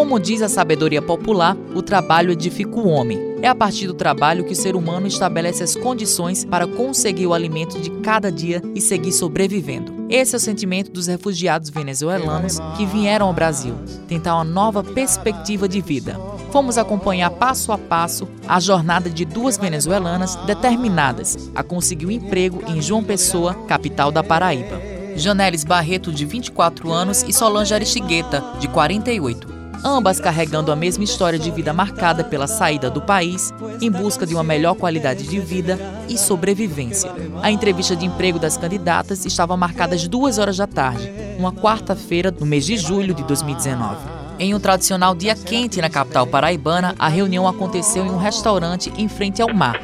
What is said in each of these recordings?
Como diz a sabedoria popular, o trabalho edifica o homem. É a partir do trabalho que o ser humano estabelece as condições para conseguir o alimento de cada dia e seguir sobrevivendo. Esse é o sentimento dos refugiados venezuelanos que vieram ao Brasil, tentar uma nova perspectiva de vida. Fomos acompanhar passo a passo a jornada de duas venezuelanas determinadas a conseguir um emprego em João Pessoa, capital da Paraíba. Janelis Barreto, de 24 anos, e Solange Aristigueta, de 48 ambas carregando a mesma história de vida marcada pela saída do país em busca de uma melhor qualidade de vida e sobrevivência. A entrevista de emprego das candidatas estava marcada às duas horas da tarde, uma quarta-feira do mês de julho de 2019. Em um tradicional dia quente na capital paraibana, a reunião aconteceu em um restaurante em frente ao mar.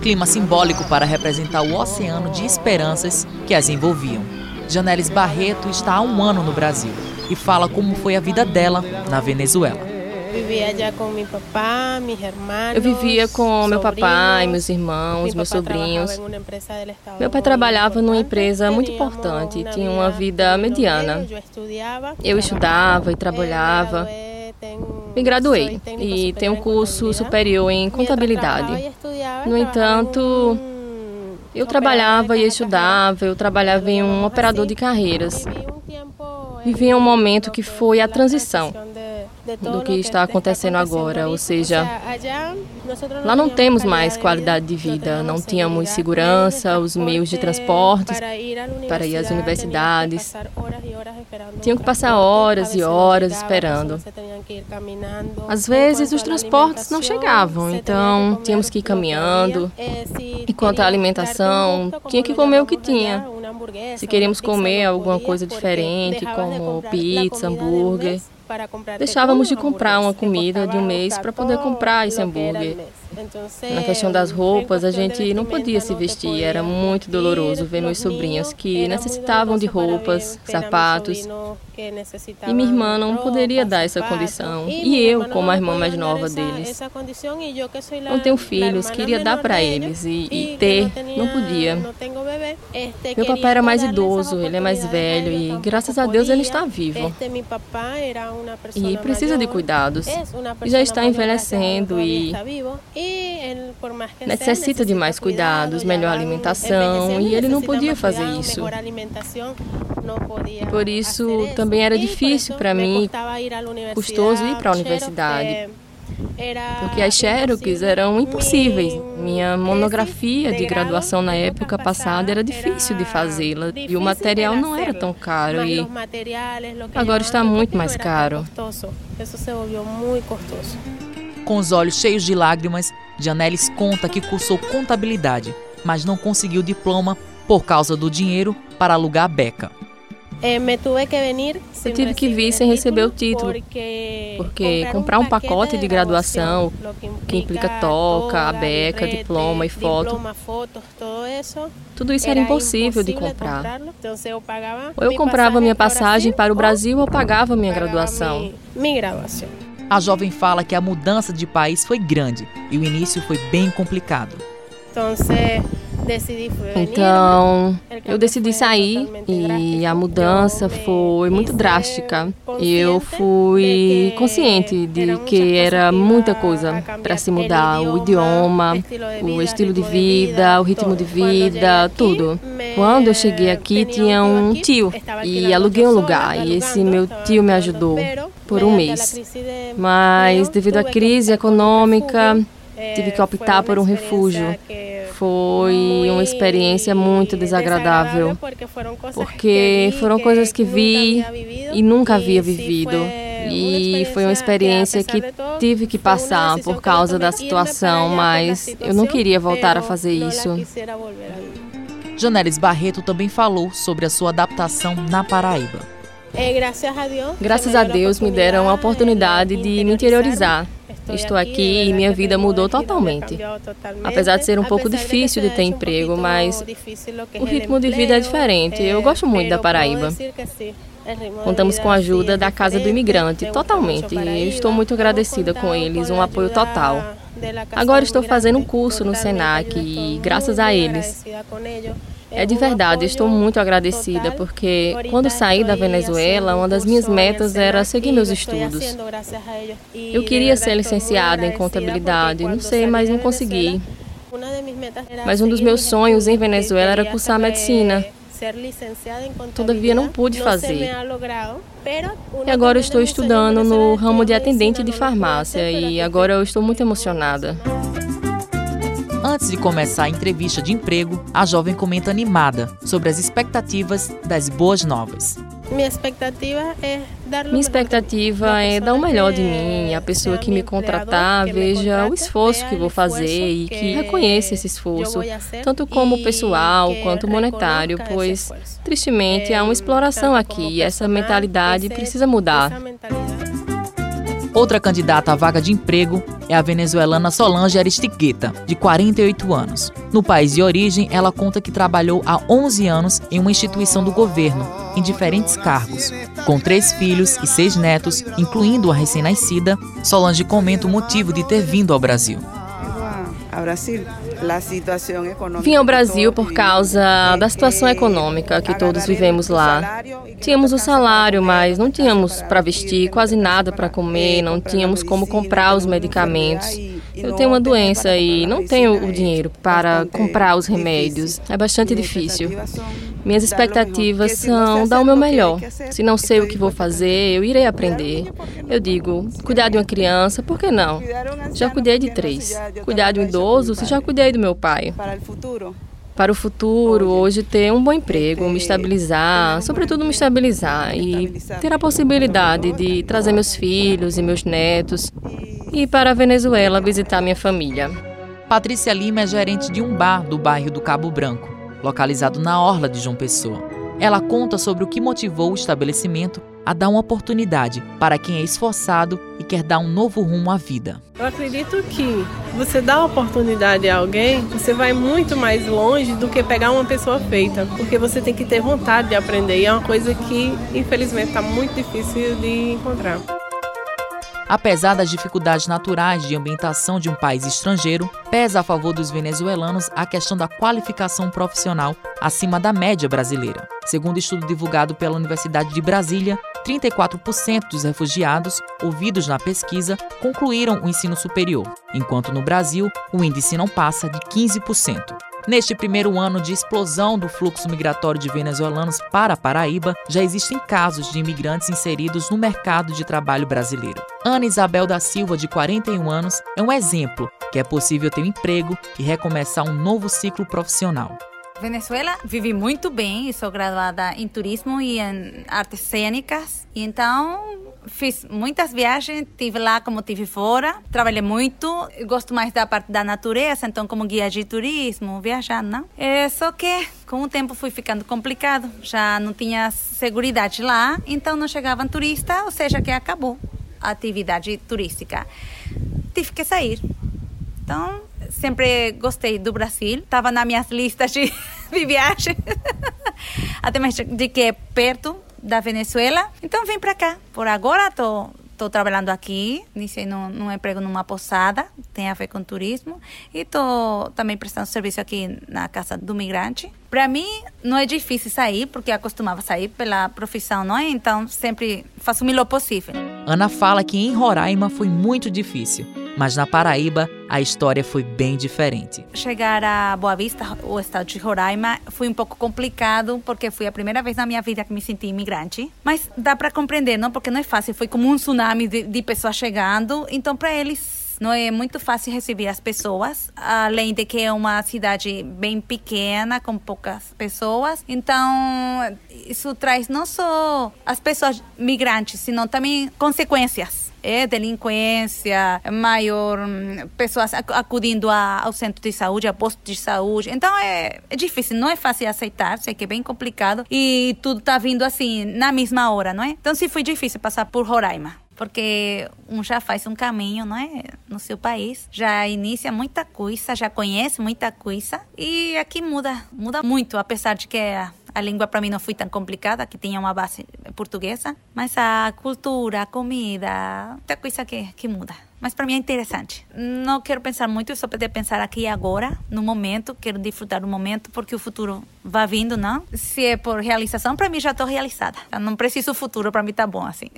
Clima simbólico para representar o oceano de esperanças que as envolviam. Janelis Barreto está há um ano no Brasil e fala como foi a vida dela na Venezuela. Eu vivia com meu papai, meus irmãos, meus sobrinhos. Meu pai trabalhava numa empresa muito importante, tinha uma vida mediana. Eu estudava e trabalhava. Me graduei e tenho um curso superior em contabilidade. No entanto, eu trabalhava e estudava, eu trabalhava em um operador de carreiras vivi um momento que foi a transição do que está acontecendo agora, ou seja, lá não temos mais qualidade de vida, não tínhamos segurança, os meios de transportes para ir às universidades. Tinham que passar horas e horas esperando. Às vezes os transportes não chegavam, então tínhamos que ir caminhando. E quanto à alimentação, tinha que comer o que tinha. Se queríamos comer alguma coisa diferente, como pizza, hambúrguer, deixávamos de comprar uma comida de um mês para poder comprar esse hambúrguer. Na questão das roupas, a gente não podia se vestir, era muito doloroso ver meus sobrinhos que necessitavam de roupas, sapatos, e minha irmã não poderia dar essa condição, e eu, como a irmã mais nova deles. Não tenho filhos, queria dar para eles, e, e ter, não podia. Meu papai era mais idoso, ele é mais velho, e graças a Deus ele está vivo. E precisa de cuidados, e já está envelhecendo, e necessita de mais cuidados, melhor alimentação, e ele não podia fazer isso. Por isso, também era difícil para mim, custoso ir para a universidade. Porque as xerox eram impossíveis. Minha monografia de graduação na época passada era difícil de fazê-la e o material não era tão caro e agora está muito mais caro. Com os olhos cheios de lágrimas, Janelis conta que cursou contabilidade, mas não conseguiu diploma por causa do dinheiro para alugar a beca. Eh, Eu tive que vir sem receber o título, porque comprar um pacote de graduação, que implica toca, a beca, diploma e foto, tudo isso era impossível de comprar. Ou eu comprava minha passagem para o Brasil ou pagava minha graduação. A jovem fala que a mudança de país foi grande e o início foi bem complicado. Então, então, eu decidi sair e a mudança foi muito drástica. Eu fui consciente de que era muita coisa para se mudar: o idioma, o estilo de vida, o ritmo de vida, tudo. Quando eu cheguei aqui, tinha um tio e aluguei um lugar, e esse meu tio me ajudou por um mês. Mas, devido à crise econômica, tive que optar por um refúgio foi uma experiência muito desagradável, porque foram coisas que vi e nunca havia vivido. E foi uma experiência que tive que passar por causa da situação, mas eu não queria voltar a fazer isso. Janelis Barreto também falou sobre a sua adaptação na Paraíba. Graças a Deus me deram a oportunidade de me interiorizar Estou aqui e minha vida mudou totalmente. Apesar de ser um pouco difícil de ter emprego, mas o ritmo de vida é diferente. Eu gosto muito da Paraíba. Contamos com a ajuda da Casa do Imigrante, totalmente. E estou muito agradecida com eles, um apoio total. Agora estou fazendo um curso no SENAC e, graças a eles, É de verdade, estou muito agradecida porque quando saí da Venezuela, uma das minhas metas era seguir meus estudos. Eu queria ser licenciada em contabilidade, não sei, mas não consegui. Mas um dos meus sonhos em Venezuela era cursar medicina. Todavia não pude fazer. E agora eu estou estudando no ramo de atendente de farmácia e agora eu estou muito emocionada. Antes de começar a entrevista de emprego, a jovem comenta animada sobre as expectativas das boas novas. Minha expectativa é dar Minha expectativa é dar o melhor de mim, a pessoa que me contratar veja o esforço que vou fazer e que reconheça esse esforço, tanto como pessoal quanto monetário, pois tristemente há uma exploração aqui e essa mentalidade precisa mudar. Outra candidata à vaga de emprego é a venezuelana Solange Aristiqueta, de 48 anos. No país de origem, ela conta que trabalhou há 11 anos em uma instituição do governo, em diferentes cargos. Com três filhos e seis netos, incluindo a recém-nascida, Solange comenta o motivo de ter vindo ao Brasil. Vim ao Brasil por causa da situação econômica que todos vivemos lá. Tínhamos o salário, mas não tínhamos para vestir, quase nada para comer, não tínhamos como comprar os medicamentos. Eu tenho uma doença e não tenho o dinheiro para comprar os remédios. É bastante difícil. Minhas expectativas são dar o meu melhor. Se não sei o que vou fazer, eu irei aprender. Eu digo, cuidar de uma criança, por que não? Já cuidei de três. Cuidar de um idoso, se já cuidei do meu pai. Para o futuro, hoje. ter um bom emprego, me estabilizar, sobretudo me estabilizar e ter a possibilidade de trazer meus filhos e meus netos e ir para a Venezuela visitar minha família. Patrícia Lima é gerente de um bar do bairro do Cabo Branco, localizado na orla de João Pessoa. Ela conta sobre o que motivou o estabelecimento a dar uma oportunidade para quem é esforçado e quer dar um novo rumo à vida. Eu acredito que você dá oportunidade a alguém, você vai muito mais longe do que pegar uma pessoa feita, porque você tem que ter vontade de aprender e é uma coisa que, infelizmente, está muito difícil de encontrar. Apesar das dificuldades naturais de ambientação de um país estrangeiro, pesa a favor dos venezuelanos a questão da qualificação profissional acima da média brasileira. Segundo estudo divulgado pela Universidade de Brasília, 34% dos refugiados ouvidos na pesquisa concluíram o ensino superior, enquanto no Brasil o índice não passa de 15%. Neste primeiro ano de explosão do fluxo migratório de venezuelanos para Paraíba, já existem casos de imigrantes inseridos no mercado de trabalho brasileiro. Ana Isabel da Silva, de 41 anos, é um exemplo que é possível ter um emprego e recomeçar um novo ciclo profissional. Venezuela vivi muito bem, sou graduada em turismo e em artes cênicas, então fiz muitas viagens, tive lá como tive fora, trabalhei muito, gosto mais da parte da natureza, então como guia de turismo, viajando, não? É, só que com o tempo fui ficando complicado, já não tinha segurança lá, então não chegavam turistas, ou seja, que acabou a atividade turística. Tive que sair. Então, sempre gostei do Brasil, estava nas minhas listas de, de viagem, até mais de que é perto da Venezuela. Então vim para cá. Por agora estou Estou trabalhando aqui, iniciei num, num, emprego numa posada, tem a ver com turismo, e estou também prestando serviço aqui na Casa do Migrante. Para mim, não é difícil sair, porque acostumava sair pela profissão, não é? Então, sempre faço o melhor possível. Ana fala que em Roraima foi muito difícil mas na Paraíba a história foi bem diferente. Chegar a Boa Vista, o estado de Roraima, foi um pouco complicado porque foi a primeira vez na minha vida que me senti imigrante. Mas dá para compreender, não? Porque não é fácil. Foi como um tsunami de, de pessoas chegando. Então, para eles não é muito fácil receber as pessoas, além de que é uma cidade bem pequena, com poucas pessoas. Então, isso traz não só as pessoas migrantes, senão também consequências é delinquência, maior hum, pessoas acudindo ao centro de saúde, a posto de saúde. Então é, é difícil, não é fácil aceitar, sei que é bem complicado e tudo está vindo assim na mesma hora, não é? Então sim foi difícil passar por Roraima porque um já faz um caminho, não é, no seu país, já inicia muita coisa, já conhece muita coisa e aqui muda, muda muito, apesar de que a, A língua para mim não foi tão complicada, que tinha uma base portuguesa, mas a cultura, a comida, muita coisa que, que muda. Mas para mim é interessante. Não quero pensar muito, só poder pensar aqui e agora, no momento. Quero desfrutar do momento, porque o futuro vai vindo, não? Se é por realização, para mim já estou realizada. Eu não preciso o futuro, para mim tá bom assim.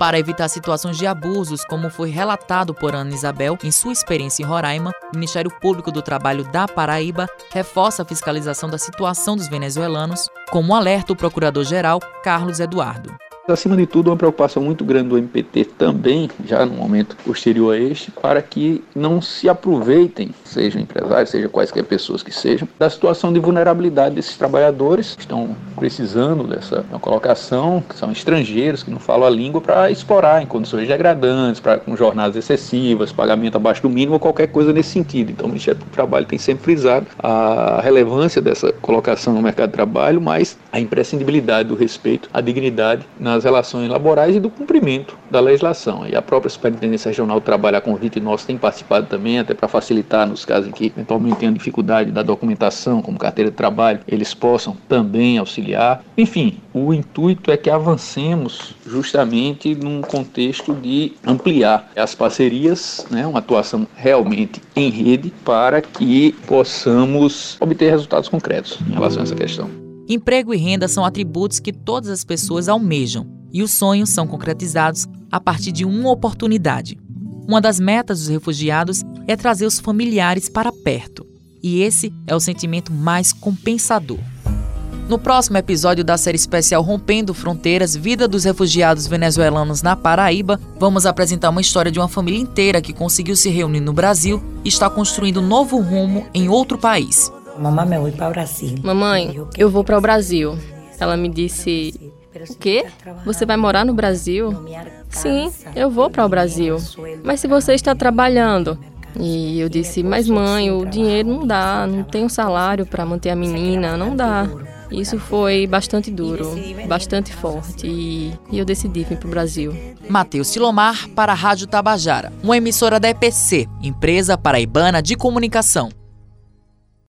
Para evitar situações de abusos, como foi relatado por Ana Isabel em sua experiência em Roraima, o Ministério Público do Trabalho da Paraíba reforça a fiscalização da situação dos venezuelanos, como alerta o Procurador-Geral Carlos Eduardo. Acima de tudo, uma preocupação muito grande do MPT também, já no momento posterior a este, para que não se aproveitem, sejam empresários, seja quaisquer pessoas que sejam, da situação de vulnerabilidade desses trabalhadores que estão precisando dessa colocação, que são estrangeiros, que não falam a língua, para explorar em condições degradantes, para com jornadas excessivas, pagamento abaixo do mínimo ou qualquer coisa nesse sentido. Então, o Ministério do Trabalho tem sempre frisado a relevância dessa colocação no mercado de trabalho, mas a imprescindibilidade do respeito à dignidade nas das relações laborais e do cumprimento da legislação. E a própria Superintendência Regional do Trabalho, a convite nosso, tem participado também, até para facilitar nos casos em que eventualmente tenham dificuldade da documentação, como carteira de trabalho, eles possam também auxiliar. Enfim, o intuito é que avancemos justamente num contexto de ampliar as parcerias, né, uma atuação realmente em rede, para que possamos obter resultados concretos em relação a essa questão. Emprego e renda são atributos que todas as pessoas almejam, e os sonhos são concretizados a partir de uma oportunidade. Uma das metas dos refugiados é trazer os familiares para perto, e esse é o sentimento mais compensador. No próximo episódio da série especial Rompendo Fronteiras Vida dos Refugiados Venezuelanos na Paraíba, vamos apresentar uma história de uma família inteira que conseguiu se reunir no Brasil e está construindo um novo rumo em outro país. Mamãe, eu vou para o Brasil. Mamãe, eu vou para o Brasil. Ela me disse: O quê? Você vai morar no Brasil? Sim, eu vou para o Brasil. Mas se você está trabalhando. E eu disse: Mas mãe, o dinheiro não dá, não tenho salário para manter a menina, não dá. Isso foi bastante duro, bastante forte e, e eu decidi vir para o Brasil. Matheus Silomar para a Rádio Tabajara, uma emissora da EPC, Empresa Paraibana de Comunicação.